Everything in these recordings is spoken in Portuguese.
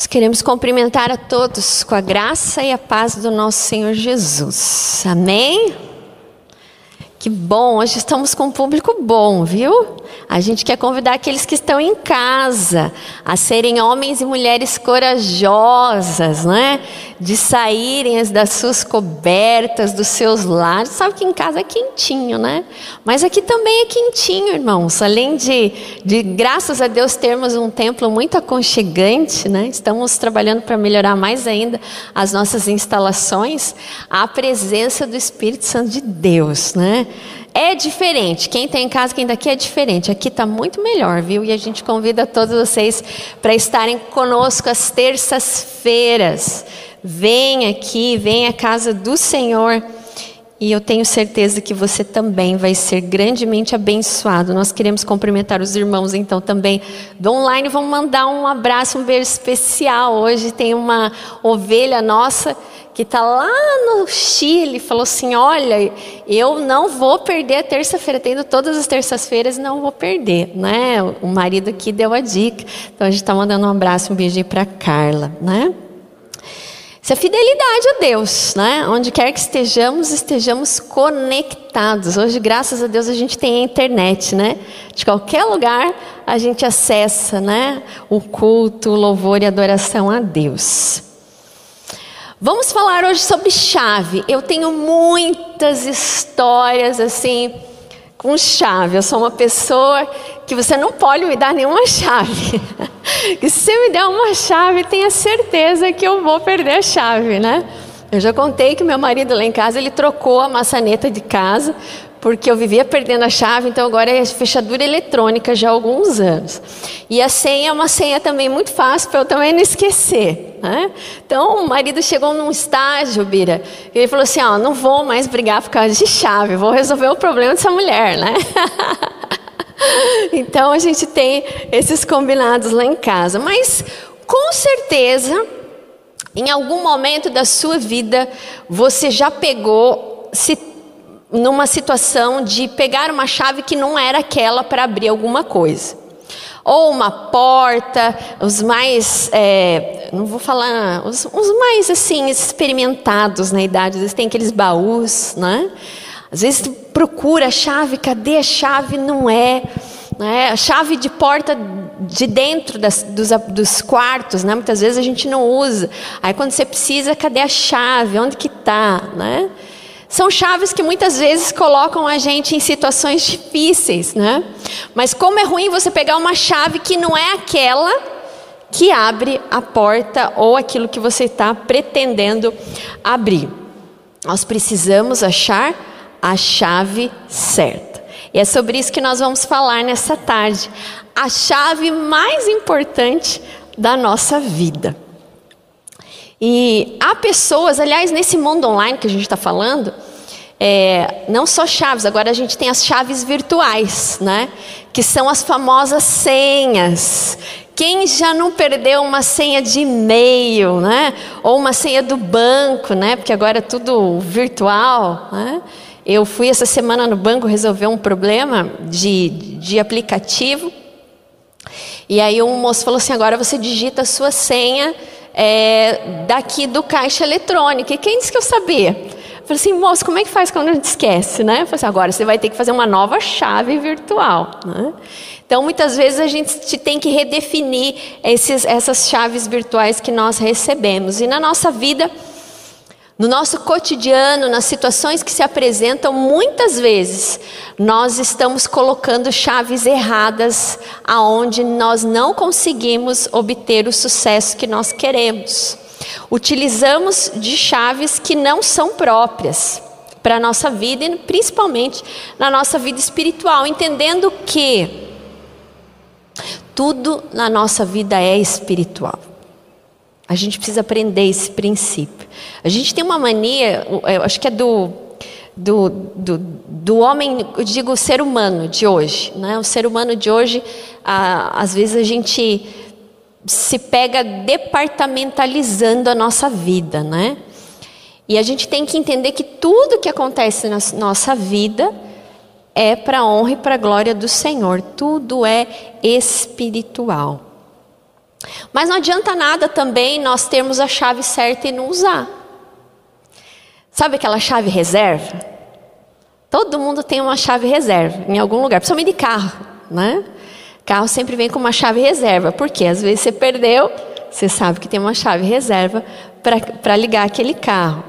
Nós queremos cumprimentar a todos com a graça e a paz do nosso Senhor Jesus. Amém? Que bom, hoje estamos com um público bom, viu? A gente quer convidar aqueles que estão em casa a serem homens e mulheres corajosas, né? De saírem das suas cobertas, dos seus lares. Sabe que em casa é quentinho, né? Mas aqui também é quentinho, irmãos. Além de, de graças a Deus, termos um templo muito aconchegante, né? Estamos trabalhando para melhorar mais ainda as nossas instalações. A presença do Espírito Santo de Deus, né? É diferente. Quem está em casa, quem daqui tá é diferente. Aqui está muito melhor, viu? E a gente convida todos vocês para estarem conosco às terças-feiras. Vem aqui, vem à casa do Senhor. E eu tenho certeza que você também vai ser grandemente abençoado. Nós queremos cumprimentar os irmãos, então, também do online. Vamos mandar um abraço, um beijo especial. Hoje tem uma ovelha nossa que está lá no Chile, falou assim: Olha, eu não vou perder a terça-feira, tendo todas as terças-feiras, não vou perder, né? O marido aqui deu a dica, então a gente está mandando um abraço, um beijo para Carla, né? Isso é fidelidade a Deus, né? Onde quer que estejamos, estejamos conectados. Hoje, graças a Deus, a gente tem a internet, né? De qualquer lugar a gente acessa, né? O culto, o louvor e adoração a Deus. Vamos falar hoje sobre chave. Eu tenho muitas histórias assim com chave. Eu sou uma pessoa que você não pode me dar nenhuma chave. E se me der uma chave, tenha certeza que eu vou perder a chave, né? Eu já contei que meu marido lá em casa ele trocou a maçaneta de casa porque eu vivia perdendo a chave, então agora é fechadura eletrônica já há alguns anos. E a senha é uma senha também muito fácil para eu também não esquecer. Né? Então o marido chegou num estágio, Bira, e ele falou assim: ó, não vou mais brigar por causa de chave, vou resolver o problema dessa mulher, né? então a gente tem esses combinados lá em casa, mas com certeza. Em algum momento da sua vida, você já pegou, se numa situação de pegar uma chave que não era aquela para abrir alguma coisa. Ou uma porta, os mais, é, não vou falar, os, os, mais assim, experimentados na idade, às vezes tem aqueles baús, né? Às vezes procura a chave, cadê a chave? Não é. Né? A chave de porta de dentro das, dos, dos, quartos, né? muitas vezes a gente não usa. Aí quando você precisa, cadê a chave? Onde que está? Né? São chaves que muitas vezes colocam a gente em situações difíceis, né? Mas como é ruim você pegar uma chave que não é aquela que abre a porta ou aquilo que você está pretendendo abrir. Nós precisamos achar a chave certa. E é sobre isso que nós vamos falar nessa tarde. A chave mais importante da nossa vida. E há pessoas, aliás, nesse mundo online que a gente está falando, é, não só chaves, agora a gente tem as chaves virtuais, né? Que são as famosas senhas. Quem já não perdeu uma senha de e-mail, né? Ou uma senha do banco, né? Porque agora é tudo virtual, né? Eu fui essa semana no banco resolver um problema de, de aplicativo. E aí um moço falou assim: agora você digita a sua senha é, daqui do caixa eletrônico. E quem disse que eu sabia? Eu falei assim, moço, como é que faz quando a gente esquece, né? Eu falei assim, agora você vai ter que fazer uma nova chave virtual, né? Então, muitas vezes a gente tem que redefinir esses, essas chaves virtuais que nós recebemos. E na nossa vida, no nosso cotidiano, nas situações que se apresentam, muitas vezes nós estamos colocando chaves erradas aonde nós não conseguimos obter o sucesso que nós queremos. Utilizamos de chaves que não são próprias para a nossa vida e principalmente na nossa vida espiritual, entendendo que tudo na nossa vida é espiritual. A gente precisa aprender esse princípio. A gente tem uma mania, eu acho que é do, do, do, do homem, eu digo ser humano de hoje. Né? O ser humano de hoje, às vezes a gente se pega departamentalizando a nossa vida, né? E a gente tem que entender que tudo que acontece na nossa vida é para a honra e para a glória do Senhor. Tudo é espiritual. Mas não adianta nada também nós termos a chave certa e não usar. Sabe aquela chave reserva? Todo mundo tem uma chave reserva em algum lugar, principalmente de carro, né? Carro sempre vem com uma chave reserva, porque às vezes você perdeu, você sabe que tem uma chave reserva para ligar aquele carro.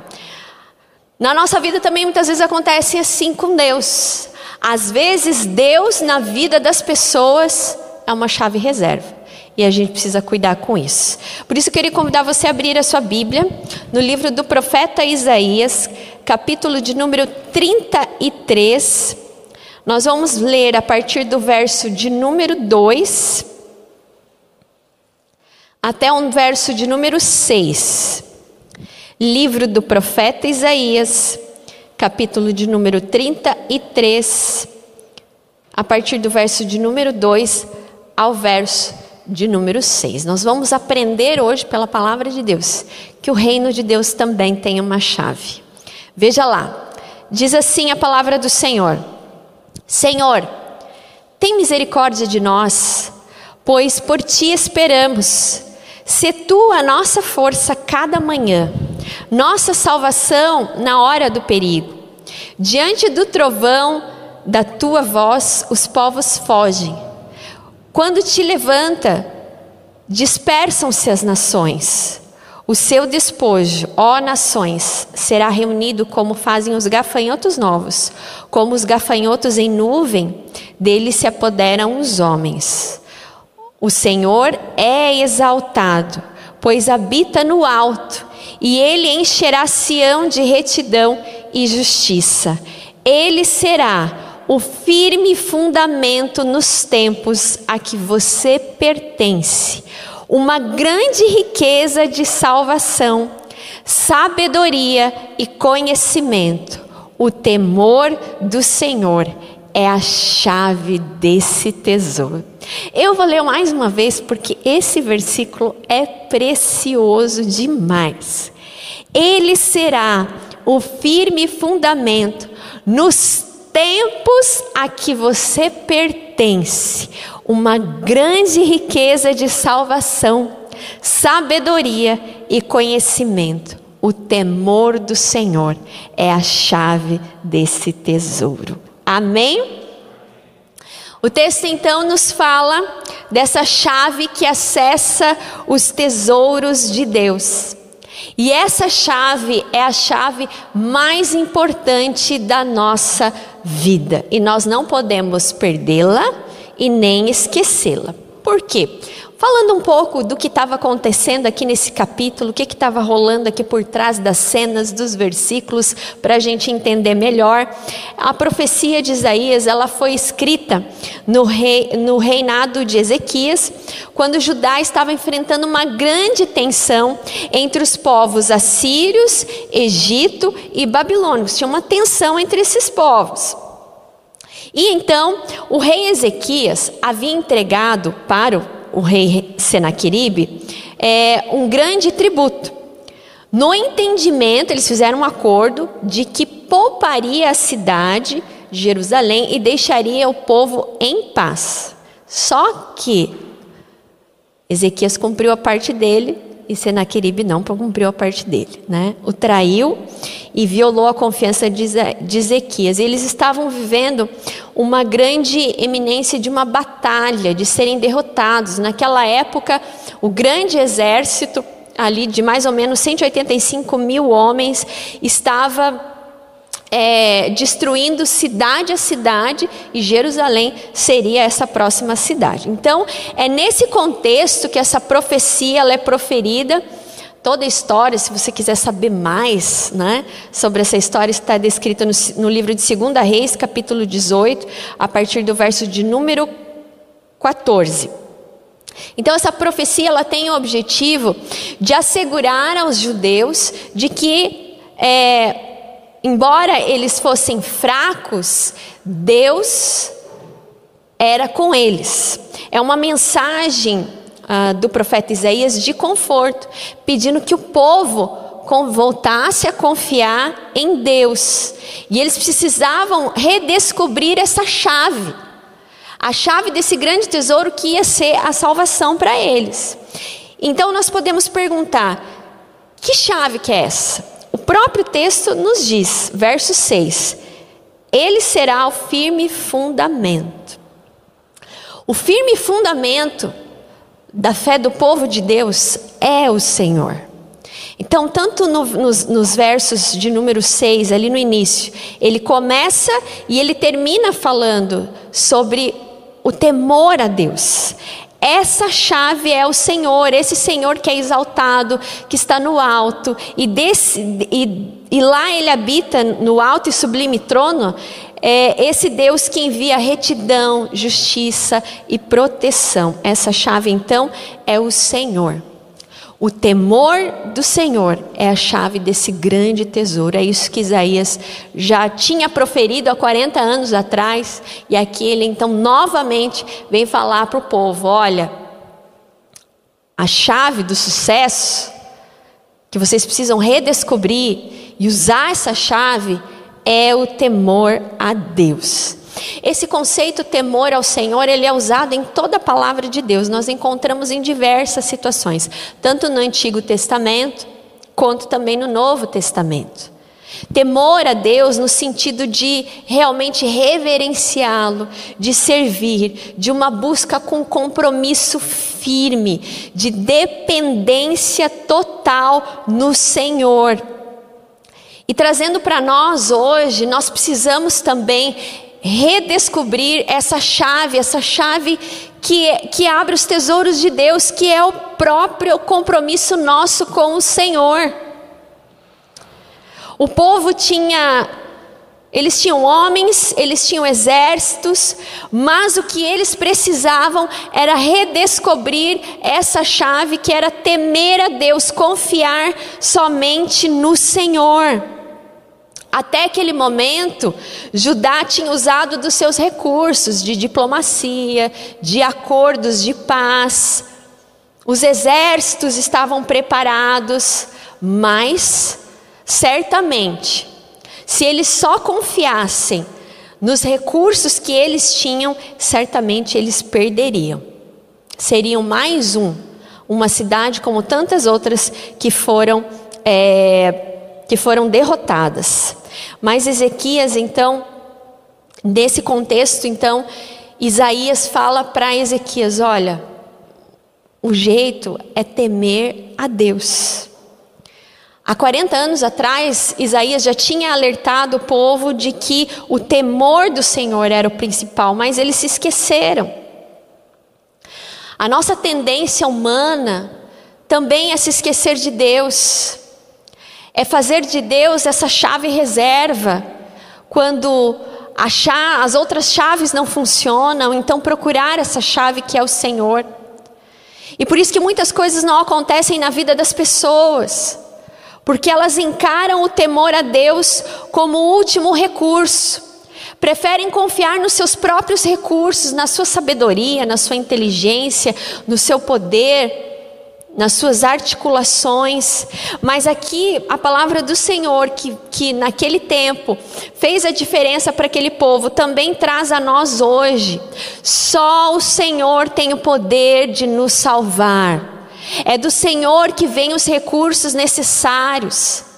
Na nossa vida também muitas vezes acontece assim com Deus. Às vezes Deus na vida das pessoas é uma chave reserva. E a gente precisa cuidar com isso. Por isso eu queria convidar você a abrir a sua Bíblia no livro do profeta Isaías, capítulo de número 33. Nós vamos ler a partir do verso de número 2 até um verso de número 6. Livro do profeta Isaías, capítulo de número 33, a partir do verso de número 2 ao verso de número 6. Nós vamos aprender hoje pela palavra de Deus que o reino de Deus também tem uma chave. Veja lá, diz assim a palavra do Senhor: Senhor, tem misericórdia de nós, pois por ti esperamos. Se tu a nossa força cada manhã, nossa salvação na hora do perigo. Diante do trovão da tua voz, os povos fogem. Quando te levanta, dispersam-se as nações. O seu despojo, ó nações, será reunido como fazem os gafanhotos novos, como os gafanhotos em nuvem, dele se apoderam os homens. O Senhor é exaltado, pois habita no alto, e ele encherá Sião de retidão e justiça. Ele será o firme fundamento nos tempos a que você pertence uma grande riqueza de salvação, sabedoria e conhecimento. O temor do Senhor é a chave desse tesouro. Eu vou ler mais uma vez porque esse versículo é precioso demais. Ele será o firme fundamento nos tempos a que você pertence, uma grande riqueza de salvação, sabedoria e conhecimento. O temor do Senhor é a chave desse tesouro. Amém? O texto então nos fala dessa chave que acessa os tesouros de Deus. E essa chave é a chave mais importante da nossa vida. E nós não podemos perdê-la e nem esquecê-la. Por quê? Falando um pouco do que estava acontecendo aqui nesse capítulo, o que estava rolando aqui por trás das cenas, dos versículos, para a gente entender melhor. A profecia de Isaías, ela foi escrita no, rei, no reinado de Ezequias, quando Judá estava enfrentando uma grande tensão entre os povos assírios, Egito e babilônios. Tinha uma tensão entre esses povos. E então, o rei Ezequias havia entregado para o o rei Senaqueribe, é, um grande tributo. No entendimento, eles fizeram um acordo de que pouparia a cidade de Jerusalém e deixaria o povo em paz. Só que Ezequias cumpriu a parte dele e Senaqueribe não cumpriu a parte dele, né? O traiu e violou a confiança de Ezequias. E eles estavam vivendo uma grande eminência de uma batalha, de serem derrotados. Naquela época, o grande exército ali de mais ou menos 185 mil homens estava é, destruindo cidade a cidade, e Jerusalém seria essa próxima cidade. Então, é nesse contexto que essa profecia é proferida. Toda a história, se você quiser saber mais né, sobre essa história, está descrita no, no livro de 2 Reis, capítulo 18, a partir do verso de número 14. Então essa profecia ela tem o objetivo de assegurar aos judeus de que é, embora eles fossem fracos, Deus era com eles. É uma mensagem uh, do profeta Isaías de conforto, pedindo que o povo voltasse a confiar em Deus. E eles precisavam redescobrir essa chave. A chave desse grande tesouro que ia ser a salvação para eles. Então nós podemos perguntar: que chave que é essa? O próprio texto nos diz, verso 6: Ele será o firme fundamento. O firme fundamento da fé do povo de Deus é o Senhor. Então, tanto no, nos, nos, versos de número 6, ali no início, ele começa e ele termina falando sobre o temor a Deus. Essa chave é o Senhor, esse Senhor que é exaltado, que está no alto, e, desse, e, e lá ele habita no alto e sublime trono. É esse Deus que envia retidão, justiça e proteção. Essa chave, então, é o Senhor. O temor do Senhor é a chave desse grande tesouro. É isso que Isaías já tinha proferido há 40 anos atrás. E aqui ele então novamente vem falar para o povo: olha, a chave do sucesso que vocês precisam redescobrir e usar essa chave é o temor a Deus. Esse conceito temor ao Senhor, ele é usado em toda a palavra de Deus. Nós encontramos em diversas situações, tanto no Antigo Testamento quanto também no Novo Testamento. Temor a Deus no sentido de realmente reverenciá-lo, de servir, de uma busca com compromisso firme, de dependência total no Senhor. E trazendo para nós hoje, nós precisamos também redescobrir essa chave, essa chave que, que abre os tesouros de Deus, que é o próprio compromisso nosso com o Senhor. O povo tinha, eles tinham homens, eles tinham exércitos, mas o que eles precisavam era redescobrir essa chave que era temer a Deus, confiar somente no Senhor. Até aquele momento, Judá tinha usado dos seus recursos de diplomacia, de acordos de paz. Os exércitos estavam preparados, mas certamente, se eles só confiassem nos recursos que eles tinham, certamente eles perderiam. Seriam mais um, uma cidade como tantas outras que foram é, que foram derrotadas. Mas Ezequias, então, nesse contexto, então, Isaías fala para Ezequias: olha, o jeito é temer a Deus. Há 40 anos atrás, Isaías já tinha alertado o povo de que o temor do Senhor era o principal, mas eles se esqueceram. A nossa tendência humana também é se esquecer de Deus é fazer de Deus essa chave reserva. Quando achar as outras chaves não funcionam, então procurar essa chave que é o Senhor. E por isso que muitas coisas não acontecem na vida das pessoas, porque elas encaram o temor a Deus como o último recurso. Preferem confiar nos seus próprios recursos, na sua sabedoria, na sua inteligência, no seu poder, nas suas articulações, mas aqui a palavra do Senhor, que, que naquele tempo fez a diferença para aquele povo, também traz a nós hoje. Só o Senhor tem o poder de nos salvar, é do Senhor que vem os recursos necessários.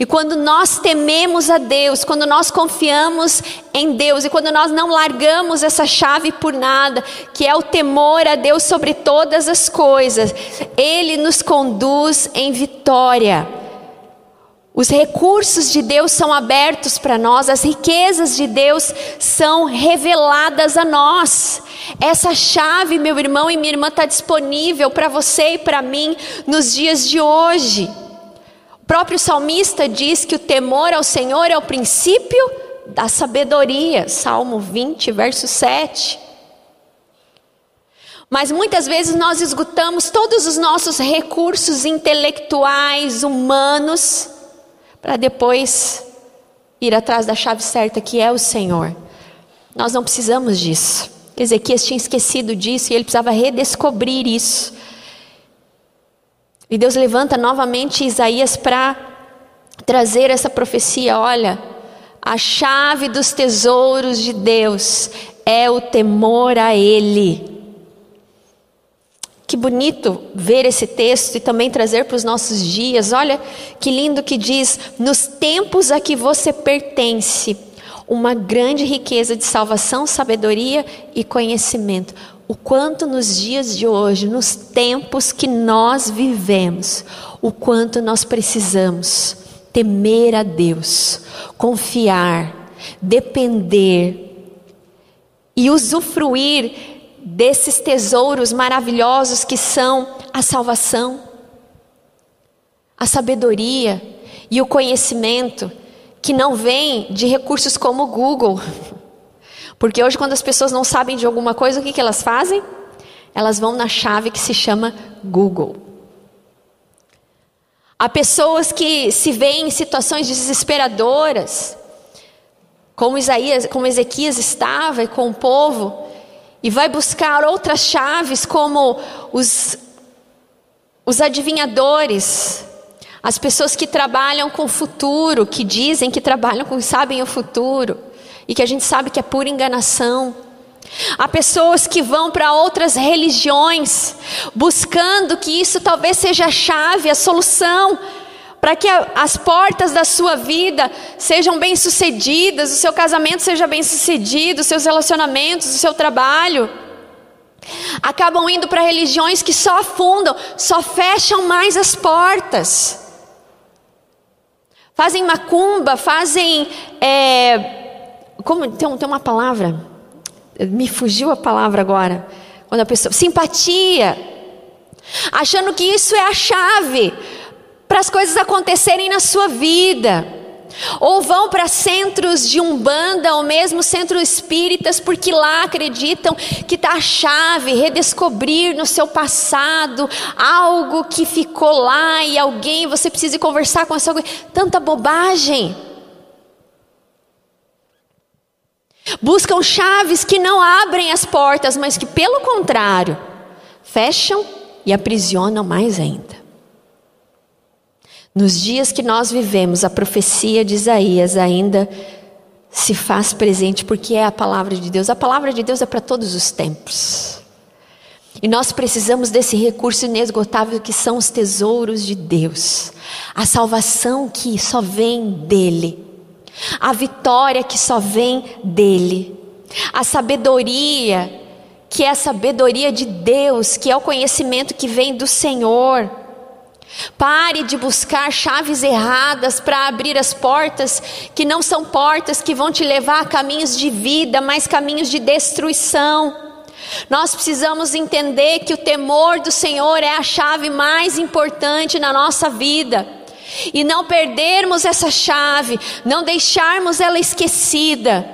E quando nós tememos a Deus, quando nós confiamos em Deus e quando nós não largamos essa chave por nada, que é o temor a Deus sobre todas as coisas, Ele nos conduz em vitória. Os recursos de Deus são abertos para nós, as riquezas de Deus são reveladas a nós. Essa chave, meu irmão e minha irmã, está disponível para você e para mim nos dias de hoje. Próprio salmista diz que o temor ao Senhor é o princípio da sabedoria, Salmo 20, verso 7. Mas muitas vezes nós esgotamos todos os nossos recursos intelectuais, humanos, para depois ir atrás da chave certa que é o Senhor. Nós não precisamos disso. Ezequias tinha esquecido disso e ele precisava redescobrir isso. E Deus levanta novamente Isaías para trazer essa profecia: olha, a chave dos tesouros de Deus é o temor a Ele. Que bonito ver esse texto e também trazer para os nossos dias. Olha que lindo que diz: nos tempos a que você pertence, uma grande riqueza de salvação, sabedoria e conhecimento. O quanto nos dias de hoje, nos tempos que nós vivemos, o quanto nós precisamos temer a Deus, confiar, depender e usufruir desses tesouros maravilhosos que são a salvação, a sabedoria e o conhecimento, que não vem de recursos como o Google. Porque hoje, quando as pessoas não sabem de alguma coisa, o que, que elas fazem? Elas vão na chave que se chama Google. Há pessoas que se veem em situações desesperadoras, como Isaías, como Ezequias estava e com o povo, e vai buscar outras chaves, como os, os adivinhadores, as pessoas que trabalham com o futuro, que dizem que trabalham com, sabem o futuro, e que a gente sabe que é pura enganação. Há pessoas que vão para outras religiões, buscando que isso talvez seja a chave, a solução para que as portas da sua vida sejam bem-sucedidas, o seu casamento seja bem-sucedido, os seus relacionamentos, o seu trabalho. Acabam indo para religiões que só afundam, só fecham mais as portas. Fazem macumba, fazem. É, como tem, tem uma palavra, me fugiu a palavra agora. Quando a pessoa. Simpatia. Achando que isso é a chave para as coisas acontecerem na sua vida. Ou vão para centros de umbanda ou mesmo centros espíritas, porque lá acreditam que está a chave, redescobrir no seu passado algo que ficou lá e alguém, você precisa conversar com essa alguém. Tanta bobagem. Buscam chaves que não abrem as portas, mas que, pelo contrário, fecham e aprisionam mais ainda. Nos dias que nós vivemos, a profecia de Isaías ainda se faz presente porque é a palavra de Deus. A palavra de Deus é para todos os tempos. E nós precisamos desse recurso inesgotável que são os tesouros de Deus. A salvação que só vem dele. A vitória que só vem dele. A sabedoria que é a sabedoria de Deus, que é o conhecimento que vem do Senhor. Pare de buscar chaves erradas para abrir as portas que não são portas que vão te levar a caminhos de vida, mas caminhos de destruição. Nós precisamos entender que o temor do Senhor é a chave mais importante na nossa vida. E não perdermos essa chave, não deixarmos ela esquecida,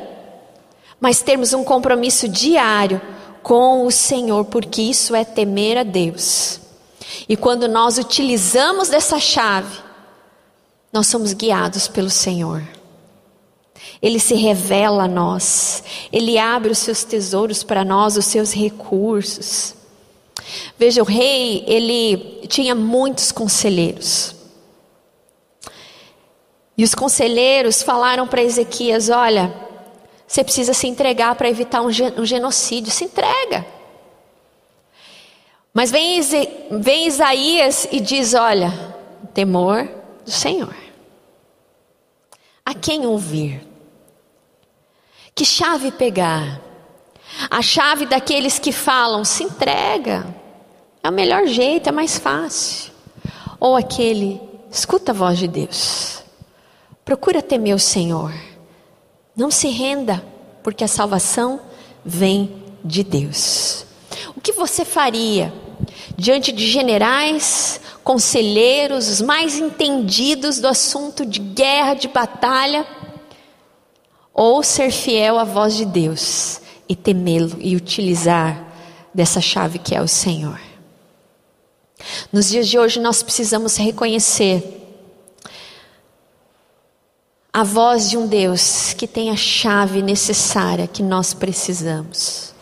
mas termos um compromisso diário com o Senhor, porque isso é temer a Deus. E quando nós utilizamos dessa chave, nós somos guiados pelo Senhor. Ele se revela a nós, ele abre os seus tesouros para nós, os seus recursos. Veja, o rei, ele tinha muitos conselheiros. E os conselheiros falaram para Ezequias: Olha, você precisa se entregar para evitar um genocídio. Se entrega. Mas vem, vem Isaías e diz: Olha, temor do Senhor. A quem ouvir? Que chave pegar? A chave daqueles que falam: se entrega, é o melhor jeito, é mais fácil. Ou aquele, escuta a voz de Deus, procura temer o Senhor, não se renda, porque a salvação vem de Deus. O que você faria diante de generais, conselheiros, os mais entendidos do assunto de guerra, de batalha, ou ser fiel à voz de Deus e temê-lo e utilizar dessa chave que é o Senhor? Nos dias de hoje nós precisamos reconhecer a voz de um Deus que tem a chave necessária que nós precisamos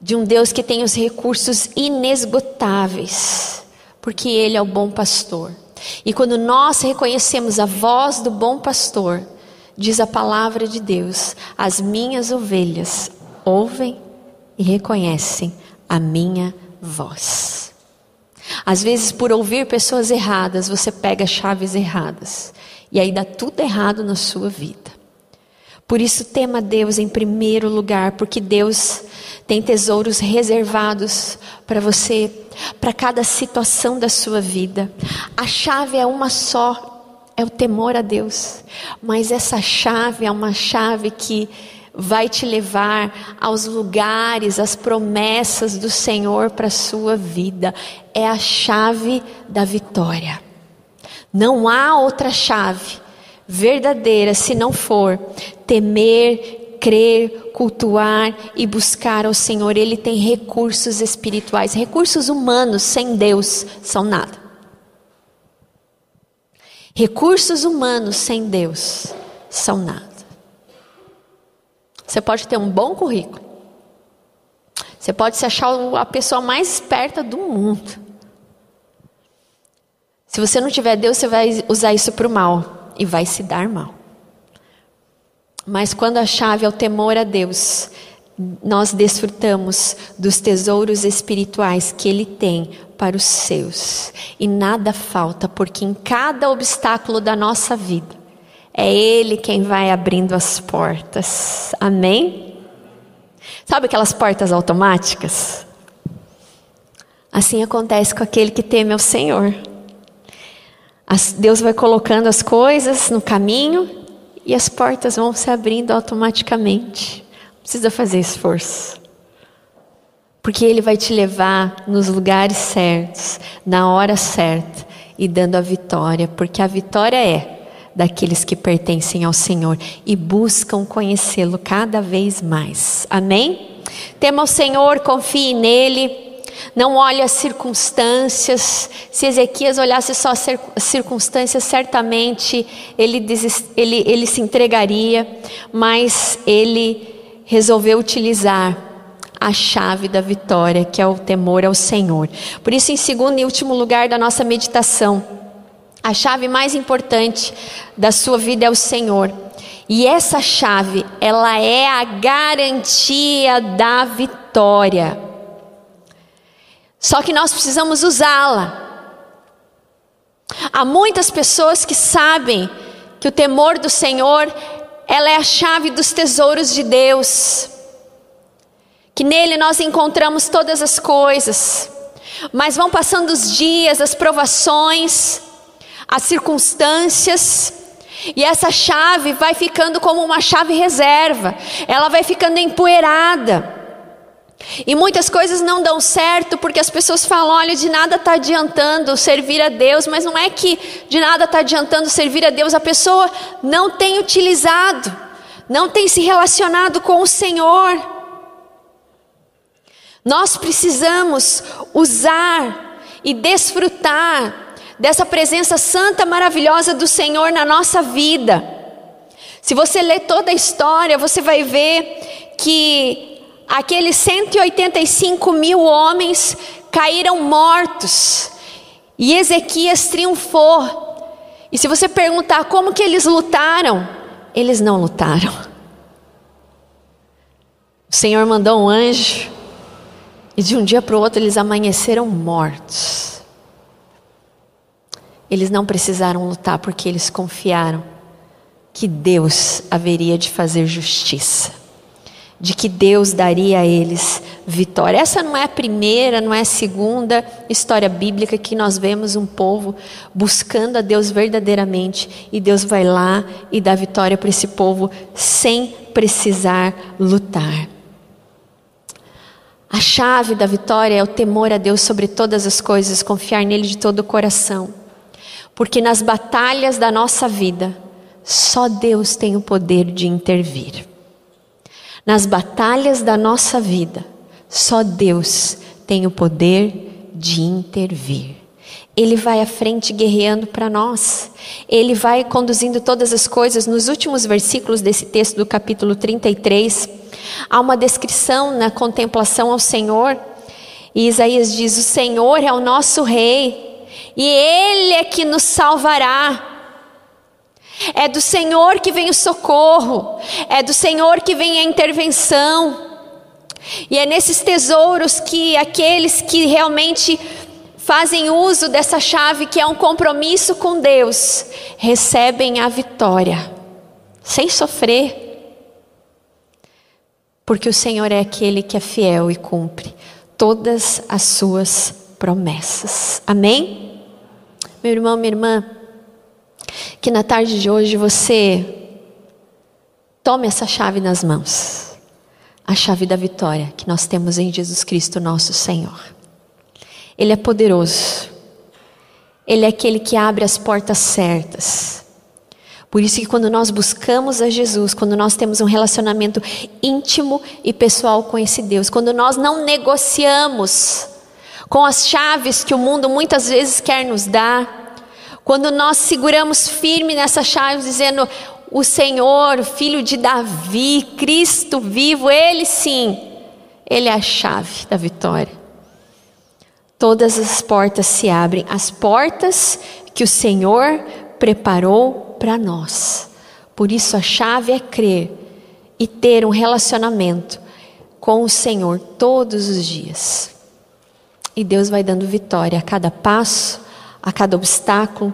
de um Deus que tem os recursos inesgotáveis, porque Ele é o bom pastor. E quando nós reconhecemos a voz do bom pastor, diz a palavra de Deus: as minhas ovelhas ouvem e reconhecem a minha voz. Às vezes, por ouvir pessoas erradas, você pega chaves erradas. E aí dá tudo errado na sua vida. Por isso, tema Deus em primeiro lugar, porque Deus tem tesouros reservados para você, para cada situação da sua vida. A chave é uma só, é o temor a Deus. Mas essa chave é uma chave que vai te levar aos lugares, às promessas do Senhor para a sua vida. É a chave da vitória. Não há outra chave verdadeira se não for temer, crer, cultuar e buscar ao Senhor. Ele tem recursos espirituais, recursos humanos sem Deus são nada. Recursos humanos sem Deus são nada. Você pode ter um bom currículo. Você pode se achar a pessoa mais esperta do mundo. Se você não tiver Deus, você vai usar isso para o mal e vai se dar mal. Mas quando a chave é o temor a Deus, nós desfrutamos dos tesouros espirituais que Ele tem para os seus. E nada falta, porque em cada obstáculo da nossa vida, é Ele quem vai abrindo as portas. Amém? Sabe aquelas portas automáticas? Assim acontece com aquele que teme ao Senhor. Deus vai colocando as coisas no caminho e as portas vão se abrindo automaticamente. Não precisa fazer esforço. Porque Ele vai te levar nos lugares certos, na hora certa e dando a vitória, porque a vitória é daqueles que pertencem ao Senhor e buscam conhecê-lo cada vez mais. Amém? Tema o Senhor, confie nele. Não olhe as circunstâncias. Se Ezequias olhasse só as circunstâncias, certamente ele, ele, ele se entregaria, mas ele resolveu utilizar a chave da vitória, que é o temor ao Senhor. Por isso, em segundo e último lugar da nossa meditação, a chave mais importante da sua vida é o Senhor. E essa chave, ela é a garantia da vitória. Só que nós precisamos usá-la. Há muitas pessoas que sabem que o temor do Senhor, ela é a chave dos tesouros de Deus. Que nele nós encontramos todas as coisas. Mas vão passando os dias, as provações, as circunstâncias, e essa chave vai ficando como uma chave reserva, ela vai ficando empoeirada. E muitas coisas não dão certo porque as pessoas falam: olha, de nada está adiantando servir a Deus, mas não é que de nada está adiantando servir a Deus, a pessoa não tem utilizado, não tem se relacionado com o Senhor. Nós precisamos usar e desfrutar dessa presença santa, maravilhosa do Senhor na nossa vida. Se você ler toda a história, você vai ver que aqueles 185 mil homens caíram mortos e Ezequias triunfou. E se você perguntar como que eles lutaram, eles não lutaram. O Senhor mandou um anjo e de um dia para o outro eles amanheceram mortos. Eles não precisaram lutar porque eles confiaram que Deus haveria de fazer justiça, de que Deus daria a eles vitória. Essa não é a primeira, não é a segunda história bíblica que nós vemos um povo buscando a Deus verdadeiramente e Deus vai lá e dá vitória para esse povo sem precisar lutar. A chave da vitória é o temor a Deus sobre todas as coisas, confiar nele de todo o coração. Porque nas batalhas da nossa vida, só Deus tem o poder de intervir. Nas batalhas da nossa vida, só Deus tem o poder de intervir. Ele vai à frente guerreando para nós. Ele vai conduzindo todas as coisas. Nos últimos versículos desse texto do capítulo 33, há uma descrição na contemplação ao Senhor. E Isaías diz: O Senhor é o nosso rei e Ele é que nos salvará. É do Senhor que vem o socorro, é do Senhor que vem a intervenção. E é nesses tesouros que aqueles que realmente fazem uso dessa chave, que é um compromisso com Deus, recebem a vitória, sem sofrer. Porque o Senhor é aquele que é fiel e cumpre todas as suas promessas. Amém? Meu irmão, minha irmã, que na tarde de hoje você tome essa chave nas mãos a chave da vitória que nós temos em Jesus Cristo, nosso Senhor. Ele é poderoso. Ele é aquele que abre as portas certas. Por isso que quando nós buscamos a Jesus, quando nós temos um relacionamento íntimo e pessoal com esse Deus, quando nós não negociamos com as chaves que o mundo muitas vezes quer nos dar, quando nós seguramos firme nessas chaves dizendo: o Senhor, filho de Davi, Cristo vivo, ele sim, ele é a chave da vitória. Todas as portas se abrem, as portas que o Senhor preparou para nós. Por isso a chave é crer e ter um relacionamento com o Senhor todos os dias. E Deus vai dando vitória a cada passo, a cada obstáculo,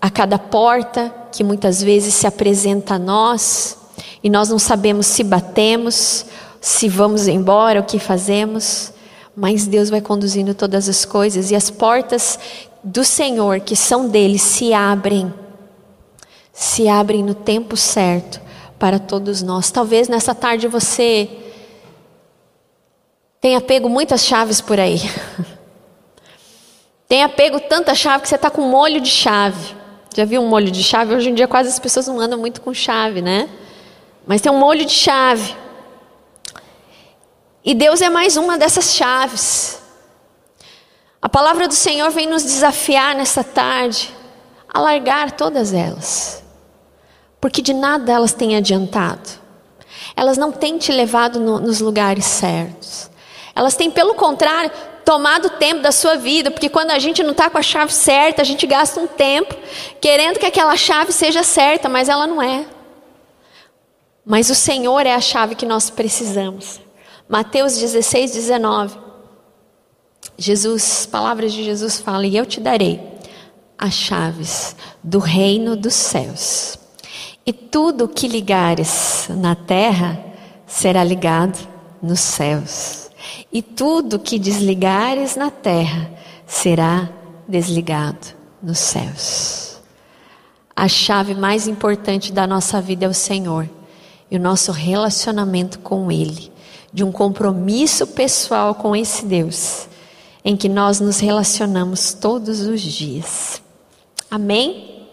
a cada porta que muitas vezes se apresenta a nós e nós não sabemos se batemos, se vamos embora, o que fazemos, mas Deus vai conduzindo todas as coisas e as portas do Senhor, que são dele, se abrem, se abrem no tempo certo para todos nós. Talvez nessa tarde você tenha pego muitas chaves por aí. tenha pego tanta chave que você está com molho de chave. Já viu um molho de chave? Hoje em dia quase as pessoas não andam muito com chave, né? Mas tem um molho de chave. E Deus é mais uma dessas chaves. A palavra do Senhor vem nos desafiar nessa tarde a largar todas elas. Porque de nada elas têm adiantado. Elas não têm te levado no, nos lugares certos. Elas têm, pelo contrário, tomado tempo da sua vida, porque quando a gente não está com a chave certa, a gente gasta um tempo querendo que aquela chave seja certa, mas ela não é. Mas o Senhor é a chave que nós precisamos. Mateus 16, 19. Jesus, palavras de Jesus fala: E eu te darei as chaves do reino dos céus. E tudo o que ligares na terra será ligado nos céus. E tudo que desligares na terra será desligado nos céus. A chave mais importante da nossa vida é o Senhor e o nosso relacionamento com Ele, de um compromisso pessoal com esse Deus, em que nós nos relacionamos todos os dias. Amém?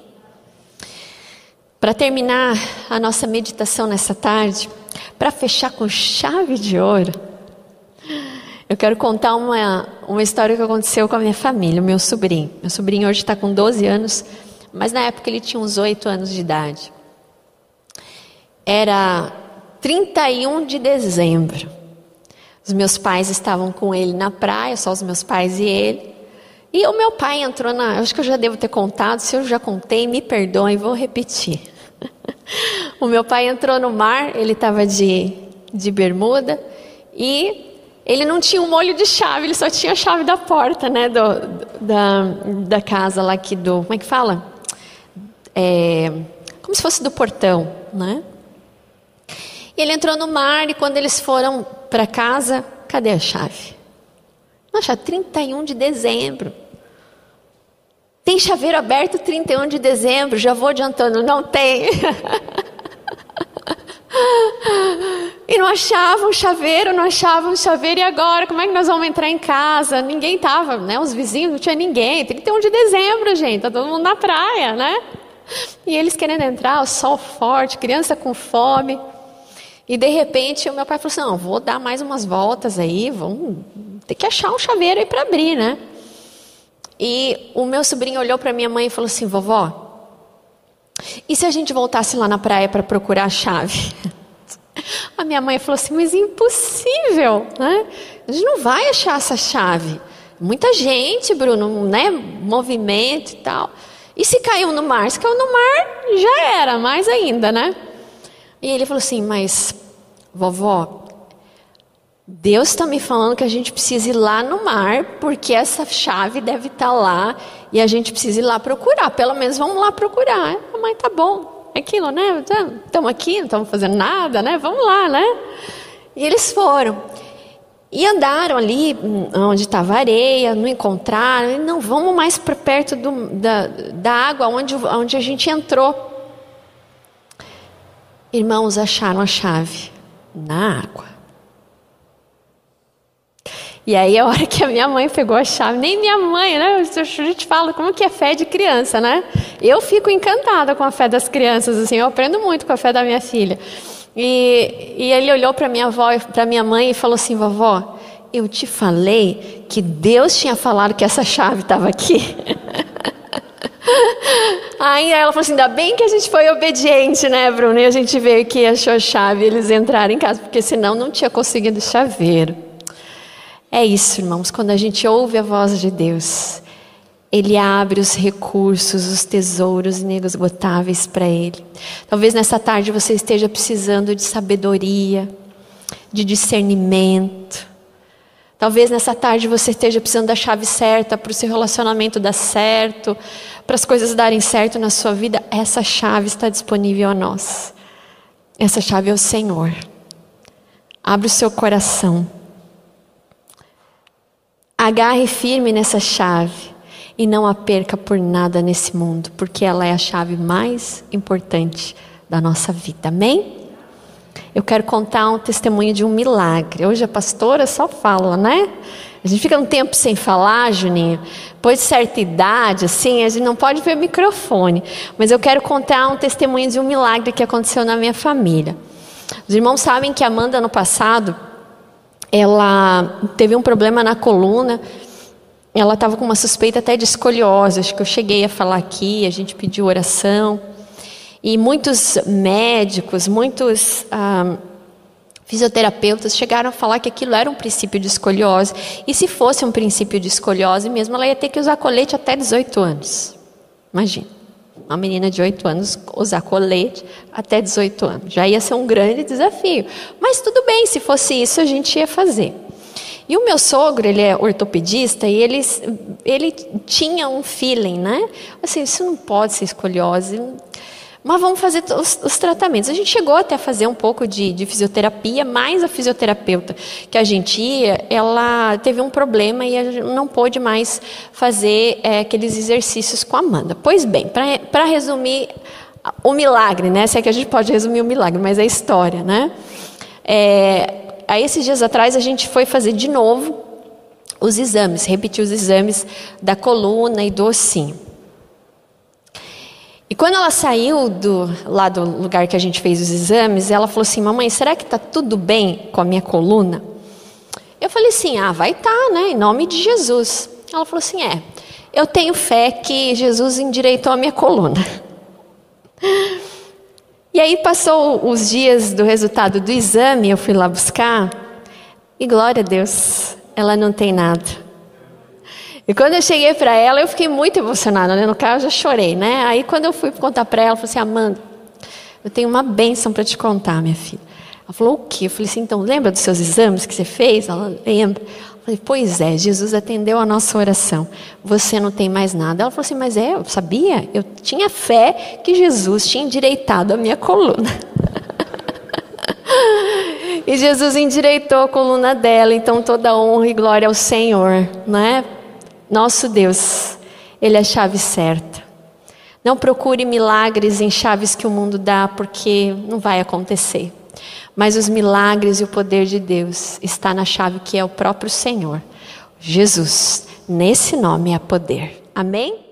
Para terminar a nossa meditação nessa tarde, para fechar com chave de ouro, eu quero contar uma, uma história que aconteceu com a minha família, o meu sobrinho. Meu sobrinho hoje está com 12 anos, mas na época ele tinha uns 8 anos de idade. Era 31 de dezembro. Os meus pais estavam com ele na praia, só os meus pais e ele. E o meu pai entrou na. Acho que eu já devo ter contado, se eu já contei, me perdoem, vou repetir. o meu pai entrou no mar, ele estava de, de bermuda e ele não tinha um molho de chave, ele só tinha a chave da porta, né, do, da, da casa lá aqui do, como é que fala? É, como se fosse do portão, né? E ele entrou no mar e quando eles foram para casa, cadê a chave? Nossa, 31 de dezembro. Tem chaveiro aberto 31 de dezembro, já vou adiantando, não tem. E não achavam chaveiro, não achavam chaveiro, e agora? Como é que nós vamos entrar em casa? Ninguém estava, né? Os vizinhos não tinha ninguém. 31 de dezembro, gente, tá todo mundo na praia, né? E eles querendo entrar, o sol forte, criança com fome. E de repente o meu pai falou assim: não, vou dar mais umas voltas aí, vamos ter que achar um chaveiro aí para abrir, né? E o meu sobrinho olhou para minha mãe e falou assim: vovó, e se a gente voltasse lá na praia para procurar a chave? A minha mãe falou assim: Mas impossível, né? A gente não vai achar essa chave. Muita gente, Bruno, né? Movimento e tal. E se caiu no mar? Se caiu no mar, já era, mais ainda, né? E ele falou assim: Mas, vovó, Deus está me falando que a gente precisa ir lá no mar, porque essa chave deve estar tá lá e a gente precisa ir lá procurar. Pelo menos vamos lá procurar. A mãe tá bom, é aquilo, né? Estamos aqui, não estamos fazendo nada, né? Vamos lá, né? E eles foram. E andaram ali hum, onde estava areia, não encontraram, não vamos mais para perto do, da, da água onde, onde a gente entrou. Irmãos, acharam a chave na água. E aí a hora que a minha mãe pegou a chave, nem minha mãe, né? Eu te falo como que é fé de criança, né? Eu fico encantada com a fé das crianças, assim, eu aprendo muito com a fé da minha filha. E, e ele olhou para minha avó, para minha mãe e falou assim, vovó, eu te falei que Deus tinha falado que essa chave estava aqui. Aí ela falou assim: ainda bem que a gente foi obediente, né, Bruno? E a gente veio aqui achou a chave eles entraram em casa, porque senão não tinha conseguido chaveiro. É isso, irmãos, quando a gente ouve a voz de Deus, ele abre os recursos, os tesouros inesgotáveis para Ele. Talvez nessa tarde você esteja precisando de sabedoria, de discernimento. Talvez nessa tarde você esteja precisando da chave certa para o seu relacionamento dar certo, para as coisas darem certo na sua vida. Essa chave está disponível a nós. Essa chave é o Senhor. Abre o seu coração. Agarre firme nessa chave e não a perca por nada nesse mundo, porque ela é a chave mais importante da nossa vida. Amém? Eu quero contar um testemunho de um milagre. Hoje a pastora só fala, né? A gente fica um tempo sem falar, Juninho. Depois de certa idade, assim, a gente não pode ver o microfone. Mas eu quero contar um testemunho de um milagre que aconteceu na minha família. Os irmãos sabem que Amanda, no passado, ela teve um problema na coluna ela estava com uma suspeita até de escoliose. Acho que eu cheguei a falar aqui, a gente pediu oração. E muitos médicos, muitos ah, fisioterapeutas chegaram a falar que aquilo era um princípio de escoliose. E se fosse um princípio de escoliose mesmo, ela ia ter que usar colete até 18 anos. Imagina, uma menina de 8 anos usar colete até 18 anos. Já ia ser um grande desafio. Mas tudo bem, se fosse isso, a gente ia fazer. E o meu sogro, ele é ortopedista e ele, ele tinha um feeling, né? Assim, isso não pode ser escoliose. Mas vamos fazer os, os, tratamentos. A gente chegou até a fazer um pouco de, de, fisioterapia, mas a fisioterapeuta que a gente ia, ela teve um problema e não pôde mais fazer é, aqueles exercícios com a Amanda. Pois bem, para resumir o milagre, né? Se é que a gente pode resumir o milagre, mas é a história, né? É, aí esses dias atrás a gente foi fazer de novo os exames, repetir os exames da coluna e do ossinho. E quando ela saiu do, lá do lugar que a gente fez os exames, ela falou assim: Mamãe, será que está tudo bem com a minha coluna? Eu falei assim: Ah, vai estar, tá, né? Em nome de Jesus. Ela falou assim: É, eu tenho fé que Jesus endireitou a minha coluna. E aí passou os dias do resultado do exame, eu fui lá buscar, e glória a Deus, ela não tem nada. E quando eu cheguei para ela, eu fiquei muito emocionada, né? No carro eu já chorei, né? Aí quando eu fui contar para ela, ela falou assim: Amanda, eu tenho uma bênção para te contar, minha filha. Ela falou: O quê? Eu falei assim: Então, lembra dos seus exames que você fez? Ela lembra. Falei, pois é, Jesus atendeu a nossa oração. Você não tem mais nada. Ela falou assim, mas é, eu sabia? Eu tinha fé que Jesus tinha endireitado a minha coluna. e Jesus endireitou a coluna dela, então toda honra e glória ao Senhor, não é? Nosso Deus, Ele é a chave certa. Não procure milagres em chaves que o mundo dá, porque não vai acontecer. Mas os milagres e o poder de Deus está na chave que é o próprio Senhor. Jesus, nesse nome há poder. Amém?